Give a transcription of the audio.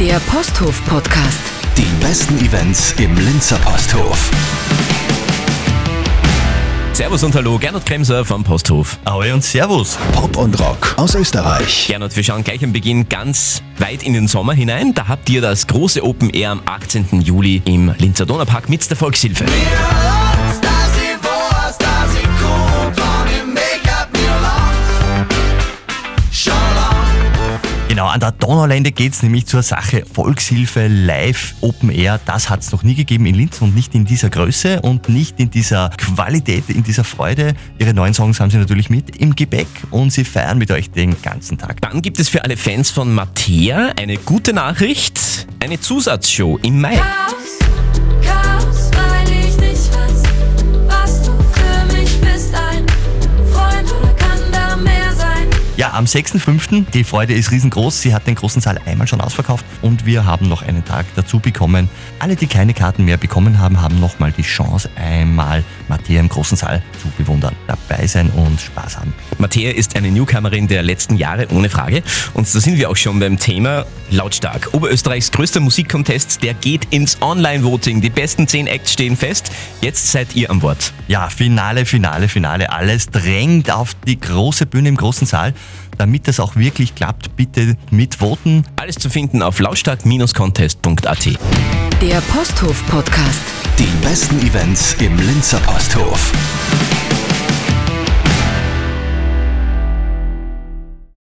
Der Posthof Podcast. Die besten Events im Linzer Posthof. Servus und hallo, Gernot Kremser vom Posthof. Ahoi und Servus. Pop und Rock aus Österreich. Gernot, wir schauen gleich am Beginn ganz weit in den Sommer hinein. Da habt ihr das große Open Air am 18. Juli im Linzer Donaupark mit der Volkshilfe. Genau, an der Donaulände geht es nämlich zur Sache Volkshilfe Live Open Air. Das hat es noch nie gegeben in Linz und nicht in dieser Größe und nicht in dieser Qualität, in dieser Freude. Ihre neuen Songs haben sie natürlich mit im Gepäck und sie feiern mit euch den ganzen Tag. Dann gibt es für alle Fans von Mattea eine gute Nachricht, eine Zusatzshow im Mai. Am 6.5. Die Freude ist riesengroß. Sie hat den großen Saal einmal schon ausverkauft und wir haben noch einen Tag dazu bekommen. Alle, die keine Karten mehr bekommen haben, haben nochmal die Chance, einmal Mattea im großen Saal zu bewundern, dabei sein und Spaß haben. Mattea ist eine Newcomerin der letzten Jahre, ohne Frage. Und da sind wir auch schon beim Thema lautstark. Oberösterreichs größter Musikcontest, der geht ins Online-Voting. Die besten 10 Acts stehen fest. Jetzt seid ihr am Wort. Ja, Finale, Finale, Finale. Alles drängt auf die große Bühne im großen Saal. Damit das auch wirklich klappt, bitte mitvoten. Alles zu finden auf lautstark-contest.at. Der Posthof Podcast. Die besten Events im Linzer Posthof.